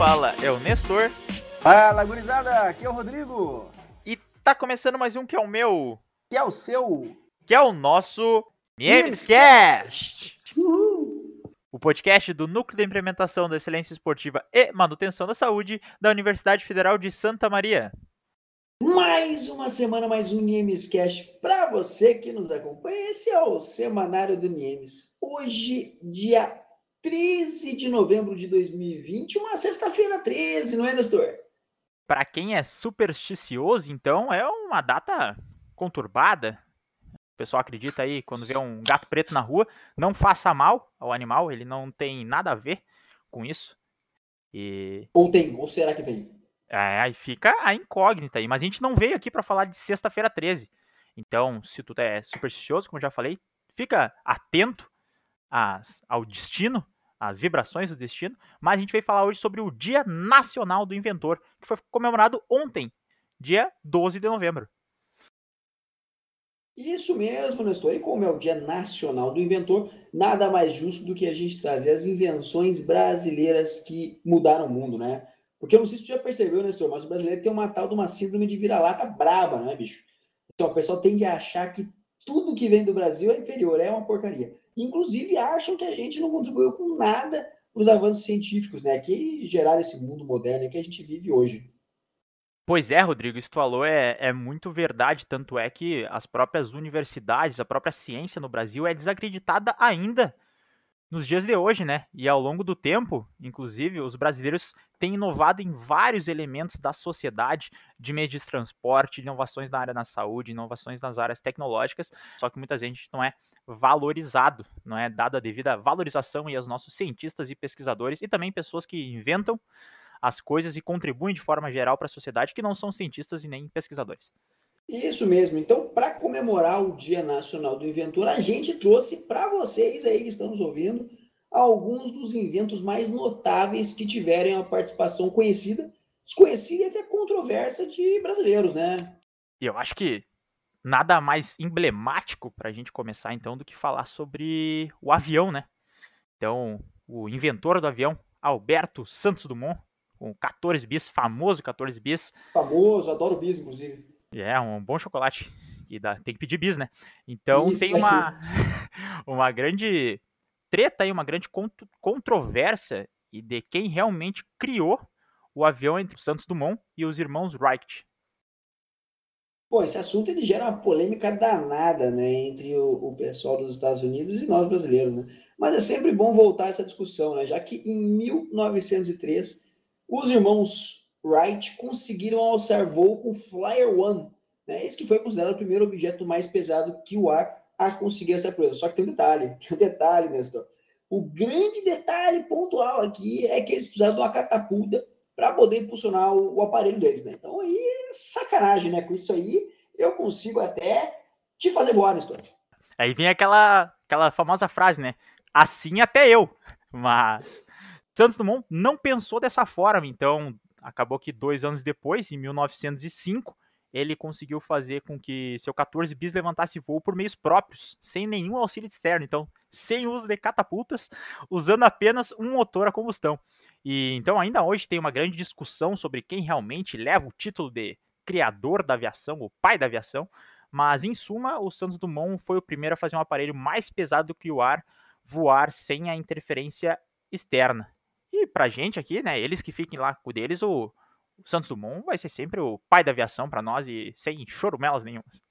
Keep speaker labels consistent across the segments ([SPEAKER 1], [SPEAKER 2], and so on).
[SPEAKER 1] fala é o Nestor.
[SPEAKER 2] Fala, gurizada, aqui é o Rodrigo.
[SPEAKER 1] E tá começando mais um que é o meu.
[SPEAKER 2] Que é o seu.
[SPEAKER 1] Que é o nosso Memescast. O podcast do Núcleo de Implementação da Excelência Esportiva e Manutenção da Saúde da Universidade Federal de Santa Maria.
[SPEAKER 2] Mais uma semana, mais um Niemescast para você que nos acompanha. Esse é o Semanário do Niemes. Hoje, dia 13 de novembro de 2020, uma sexta-feira 13, não é, Nestor?
[SPEAKER 1] Para quem é supersticioso, então, é uma data conturbada. O pessoal acredita aí, quando vê um gato preto na rua, não faça mal ao animal, ele não tem nada a ver com isso. E...
[SPEAKER 2] Ou tem, ou será que tem?
[SPEAKER 1] É, aí fica a incógnita aí. Mas a gente não veio aqui para falar de sexta-feira 13. Então, se tu é supersticioso, como eu já falei, fica atento às, ao destino, às vibrações do destino, mas a gente veio falar hoje sobre o Dia Nacional do Inventor, que foi comemorado ontem, dia 12 de novembro.
[SPEAKER 2] Isso mesmo, Nestor. E como é o Dia Nacional do Inventor, nada mais justo do que a gente trazer as invenções brasileiras que mudaram o mundo, né? Porque eu não sei se você já percebeu, Nestor, mas o brasileiro tem uma tal de uma síndrome de vira-lata braba, né, bicho? Então, o pessoal tende a achar que tudo que vem do Brasil é inferior, é uma porcaria. Inclusive, acham que a gente não contribuiu com nada para os avanços científicos, né? Que geraram esse mundo moderno que a gente vive hoje.
[SPEAKER 1] Pois é, Rodrigo, isso falou é, é muito verdade, tanto é que as próprias universidades, a própria ciência no Brasil é desacreditada ainda nos dias de hoje, né? E ao longo do tempo, inclusive, os brasileiros têm inovado em vários elementos da sociedade, de meios de transporte, inovações na área da saúde, inovações nas áreas tecnológicas, só que muita gente não é valorizado, não é dada a devida valorização e aos nossos cientistas e pesquisadores e também pessoas que inventam as coisas e contribuem de forma geral para a sociedade que não são cientistas e nem pesquisadores.
[SPEAKER 2] Isso mesmo. Então, para comemorar o Dia Nacional do Inventor, a gente trouxe para vocês aí que estão nos ouvindo alguns dos inventos mais notáveis que tiverem a participação conhecida, desconhecida e até controversa de brasileiros, né?
[SPEAKER 1] E eu acho que nada mais emblemático para a gente começar então do que falar sobre o avião, né? Então, o inventor do avião, Alberto Santos Dumont, com 14 bis, famoso 14 bis.
[SPEAKER 2] Famoso, adoro bis, inclusive.
[SPEAKER 1] É, um bom chocolate. E dá, tem que pedir bis, né? Então Isso tem uma, uma grande treta aí, uma grande controvérsia e de quem realmente criou o avião entre o Santos Dumont e os irmãos Wright.
[SPEAKER 2] Pô, esse assunto ele gera uma polêmica danada, né, entre o, o, pessoal dos Estados Unidos e nós brasileiros, né? Mas é sempre bom voltar a essa discussão, né? Já que em 1903 os irmãos Wright conseguiram alçar voo com Flyer One, né? Esse que foi considerado o primeiro objeto mais pesado que o ar a conseguir essa proeza. Só que tem um detalhe, um detalhe, Nestor. O grande detalhe pontual aqui é que eles precisaram de uma catapulta para poder impulsionar o, o, aparelho deles, né? Então aí é sacanagem, né? Com isso aí eu consigo até te fazer voar, Nestor.
[SPEAKER 1] Aí vem aquela, aquela famosa frase, né? Assim até eu. Mas Santos Dumont não pensou dessa forma, então acabou que dois anos depois, em 1905, ele conseguiu fazer com que seu 14 bis levantasse voo por meios próprios, sem nenhum auxílio externo, então sem uso de catapultas, usando apenas um motor a combustão. E então ainda hoje tem uma grande discussão sobre quem realmente leva o título de criador da aviação, o pai da aviação, mas em suma, o Santos Dumont foi o primeiro a fazer um aparelho mais pesado do que o ar voar sem a interferência externa. E pra gente aqui, né, eles que fiquem lá com deles, o, o Santos Dumont vai ser sempre o pai da aviação para nós e sem chorumelas nenhumas.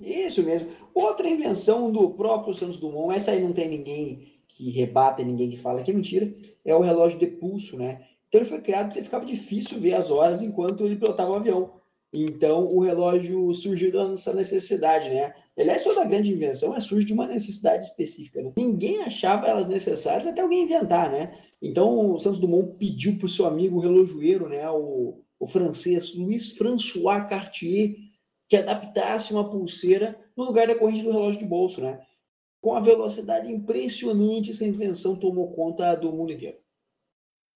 [SPEAKER 2] Isso mesmo. Outra invenção do próprio Santos Dumont, essa aí não tem ninguém que rebata, ninguém que fala que é mentira, é o relógio de pulso, né? Então ele foi criado porque ficava difícil ver as horas enquanto ele pilotava o avião. Então o relógio surgiu dessa necessidade, né? Aliás, toda grande invenção é surge de uma necessidade específica. Né? Ninguém achava elas necessárias até alguém inventar, né? Então, o Santos Dumont pediu para o seu amigo relojoeiro, né, o, o francês Louis François Cartier, que adaptasse uma pulseira no lugar da corrente do relógio de bolso, né? Com a velocidade impressionante, essa invenção tomou conta do mundo inteiro.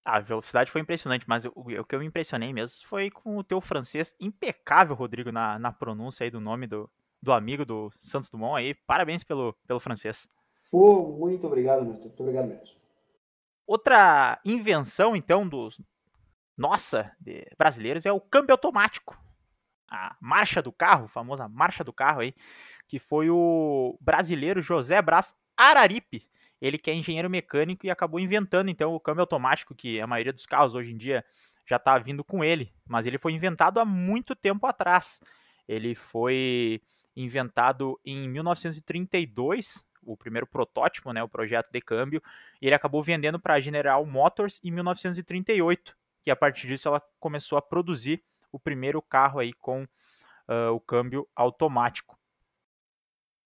[SPEAKER 1] A velocidade foi impressionante, mas o, o, que eu me impressionei mesmo foi com o teu francês impecável, Rodrigo, na, na pronúncia aí do nome do, do amigo do Santos Dumont aí. Parabéns pelo, pelo francês.
[SPEAKER 2] Pô, muito obrigado, Muito obrigado mesmo.
[SPEAKER 1] Outra invenção, então, do, nossa, de brasileiros, é o câmbio automático. A marcha do carro, a famosa marcha do carro aí, que foi o brasileiro José Brás Araripe. Ele que é engenheiro mecânico e acabou inventando então o câmbio automático, que a maioria dos carros hoje em dia já está vindo com ele. Mas ele foi inventado há muito tempo atrás. Ele foi inventado em 1932, o primeiro protótipo, né, o projeto de câmbio, e ele acabou vendendo para a General Motors em 1938, que a partir disso ela começou a produzir o primeiro carro aí com uh, o câmbio automático.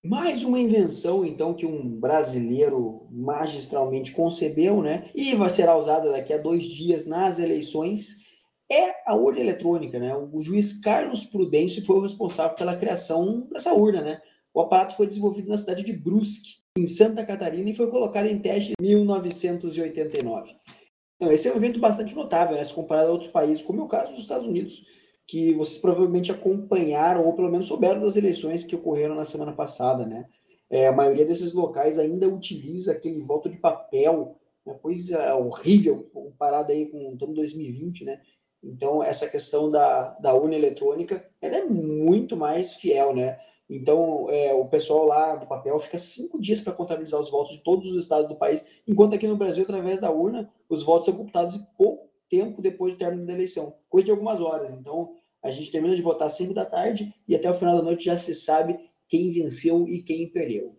[SPEAKER 2] Mais uma invenção, então, que um brasileiro magistralmente concebeu, né? E vai ser usada daqui a dois dias nas eleições, é a urna eletrônica, né? O juiz Carlos Prudêncio foi o responsável pela criação dessa urna, né? O aparato foi desenvolvido na cidade de Brusque, em Santa Catarina, e foi colocado em teste em 1989. Então, esse é um evento bastante notável, né? Se comparado a outros países, como é o caso dos Estados Unidos, que vocês provavelmente acompanharam, ou pelo menos souberam das eleições que ocorreram na semana passada, né? É, a maioria desses locais ainda utiliza aquele voto de papel, uma coisa horrível, comparado aí com o 2020, né? Então, essa questão da, da urna eletrônica, ela é muito mais fiel, né? Então, é, o pessoal lá do papel fica cinco dias para contabilizar os votos de todos os estados do país, enquanto aqui no Brasil, através da urna, os votos são computados em pouco tempo depois do término da eleição, coisa de algumas horas. Então, a gente termina de votar 5 da tarde e até o final da noite já se sabe quem venceu e quem perdeu.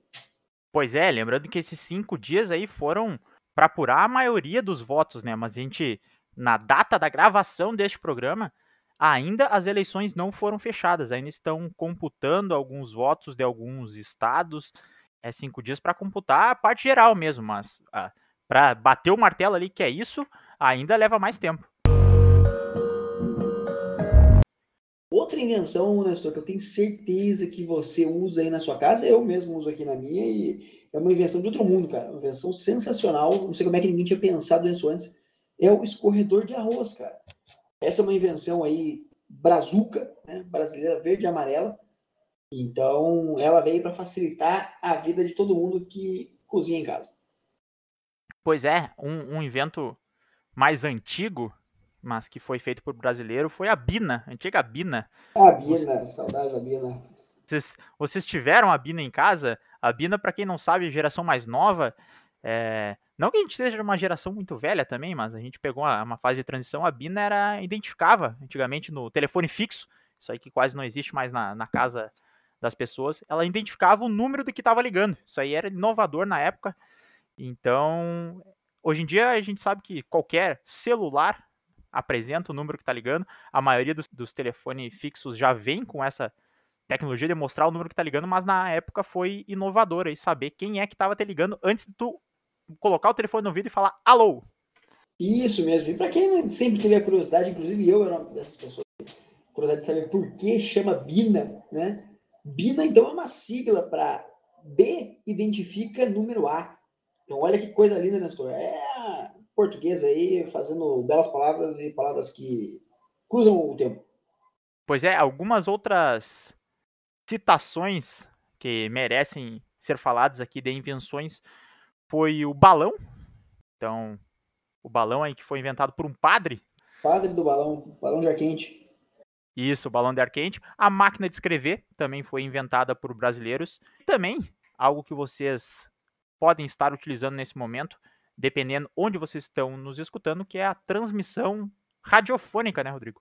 [SPEAKER 1] Pois é, lembrando que esses cinco dias aí foram para apurar a maioria dos votos, né? Mas a gente, na data da gravação deste programa, ainda as eleições não foram fechadas, ainda estão computando alguns votos de alguns estados. É cinco dias para computar a parte geral mesmo, mas ah, para bater o martelo ali que é isso, ainda leva mais tempo.
[SPEAKER 2] Outra invenção, Nestor, que eu tenho certeza que você usa aí na sua casa, eu mesmo uso aqui na minha, e é uma invenção de outro mundo, cara. Uma invenção sensacional. Não sei como é que ninguém tinha pensado nisso antes. É o escorredor de arroz, cara. Essa é uma invenção aí brazuca, né? brasileira verde e amarela. Então, ela veio para facilitar a vida de todo mundo que cozinha em casa.
[SPEAKER 1] Pois é, um, um invento mais antigo mas que foi feito por brasileiro, foi a Bina, a antiga Bina.
[SPEAKER 2] A Bina, Você... saudade da Bina.
[SPEAKER 1] Vocês, vocês tiveram a Bina em casa? A Bina, para quem não sabe, geração mais nova, é... não que a gente seja uma geração muito velha também, mas a gente pegou uma, uma fase de transição, a Bina era identificava antigamente no telefone fixo, isso aí que quase não existe mais na, na casa das pessoas, ela identificava o número do que estava ligando. Isso aí era inovador na época. Então, hoje em dia a gente sabe que qualquer celular apresenta o número que está ligando. A maioria dos, dos telefones fixos já vem com essa tecnologia de mostrar o número que está ligando, mas na época foi inovador aí saber quem é que estava te ligando antes de tu colocar o telefone no ouvido e falar alô.
[SPEAKER 2] Isso mesmo. E para quem sempre teve a curiosidade, inclusive eu era uma dessas pessoas, curiosidade de saber por que chama BINA, né? BINA então é uma sigla para B identifica número A. Então olha que coisa linda, Nestor. É português aí, fazendo belas palavras e palavras que cruzam o tempo.
[SPEAKER 1] Pois é, algumas outras citações que merecem ser faladas aqui de invenções foi o balão. Então, o balão aí que foi inventado por um padre.
[SPEAKER 2] Padre do balão, balão de ar quente.
[SPEAKER 1] Isso, balão de ar quente. A máquina de escrever também foi inventada por brasileiros. Também, algo que vocês podem estar utilizando nesse momento, dependendo onde vocês estão nos escutando, que é a transmissão radiofônica, né, Rodrigo?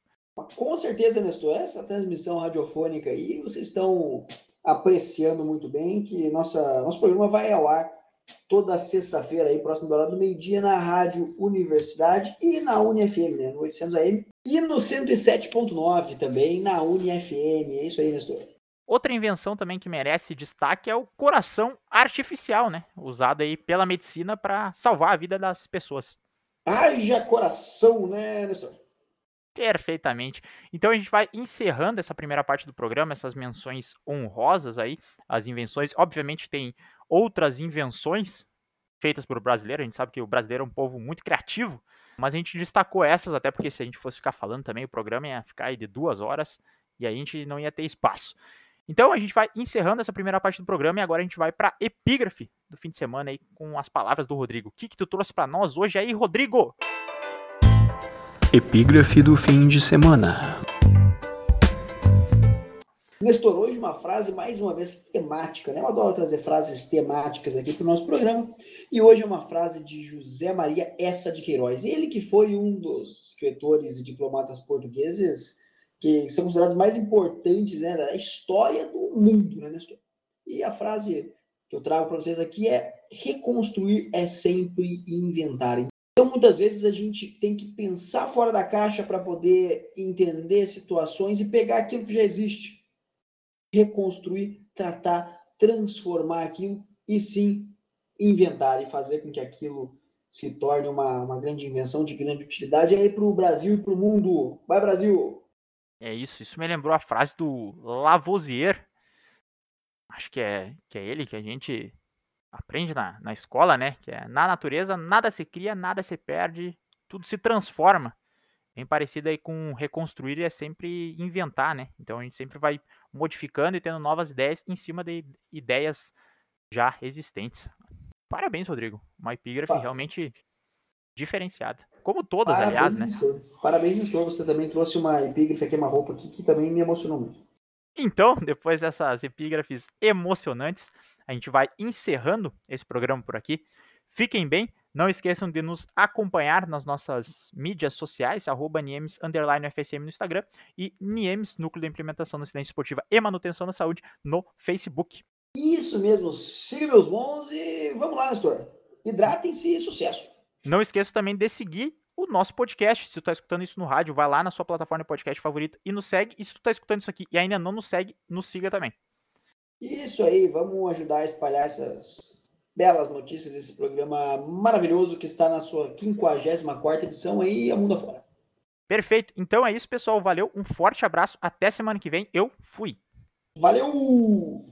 [SPEAKER 2] Com certeza, Nestor, essa transmissão radiofônica aí, vocês estão apreciando muito bem que nossa, nosso programa vai ao ar toda sexta-feira aí, próximo da hora do meio-dia, na Rádio Universidade e na UniFM, né, no 800 AM, e no 107.9 também, na UniFM. É isso aí, Nestor.
[SPEAKER 1] Outra invenção também que merece destaque é o coração artificial, né? Usado aí pela medicina para salvar a vida das pessoas.
[SPEAKER 2] Haja coração, né, Nestor?
[SPEAKER 1] Perfeitamente. Então a gente vai encerrando essa primeira parte do programa, essas menções honrosas aí, as invenções. Obviamente tem outras invenções feitas por brasileiro, a gente sabe que o brasileiro é um povo muito criativo, mas a gente destacou essas, até porque se a gente fosse ficar falando também, o programa ia ficar aí de duas horas e a gente não ia ter espaço. Então a gente vai encerrando essa primeira parte do programa e agora a gente vai para epígrafe do fim de semana aí com as palavras do Rodrigo. O que, que tu trouxe para nós hoje aí, Rodrigo?
[SPEAKER 3] Epígrafe do fim de semana.
[SPEAKER 2] Nestor, hoje uma frase mais uma vez temática, né? Eu adoro trazer frases temáticas aqui para o nosso programa. E hoje é uma frase de José Maria Essa de Queiroz. Ele que foi um dos escritores e diplomatas portugueses que são considerados mais importantes né, da história do mundo, né, Nestor? E a frase que eu trago para vocês aqui é reconstruir é sempre inventar. Então, muitas vezes a gente tem que pensar fora da caixa para poder entender situações e pegar aquilo que já existe reconstruir, tratar, transformar aquilo e sim inventar e fazer com que aquilo se torne uma, uma grande invenção de grande utilidade aí para o Brasil e para o mundo. Vai, Brasil!
[SPEAKER 1] É isso, isso me lembrou a frase do Lavoisier. Acho que é, que é ele que a gente aprende na, na escola, né? Que é na natureza nada se cria, nada se perde, tudo se transforma bem parecido aí com reconstruir é sempre inventar, né? Então a gente sempre vai modificando e tendo novas ideias em cima de ideias já existentes. Parabéns, Rodrigo. Uma epígrafe realmente diferenciada. Como todas,
[SPEAKER 2] Parabéns,
[SPEAKER 1] aliás, né?
[SPEAKER 2] Parabéns, Nestor. Você também trouxe uma epígrafe aqui, uma roupa aqui que também me emocionou muito.
[SPEAKER 1] Então, depois dessas epígrafes emocionantes, a gente vai encerrando esse programa por aqui. Fiquem bem, não esqueçam de nos acompanhar nas nossas mídias sociais, arroba Niemes, FSM no Instagram e Niemes, Núcleo de Implementação da Ciência Esportiva e Manutenção da Saúde, no Facebook.
[SPEAKER 2] Isso mesmo, siga meus bons e vamos lá, Nestor. Hidratem-se e sucesso.
[SPEAKER 1] Não esqueça também de seguir o nosso podcast. Se tu está escutando isso no rádio, vai lá na sua plataforma de podcast favorita e nos segue. E se tu está escutando isso aqui e ainda não nos segue, nos siga também.
[SPEAKER 2] Isso aí, vamos ajudar a espalhar essas belas notícias desse programa maravilhoso que está na sua 54 edição aí, a mundo afora.
[SPEAKER 1] Perfeito. Então é isso, pessoal. Valeu. Um forte abraço. Até semana que vem. Eu fui.
[SPEAKER 2] Valeu!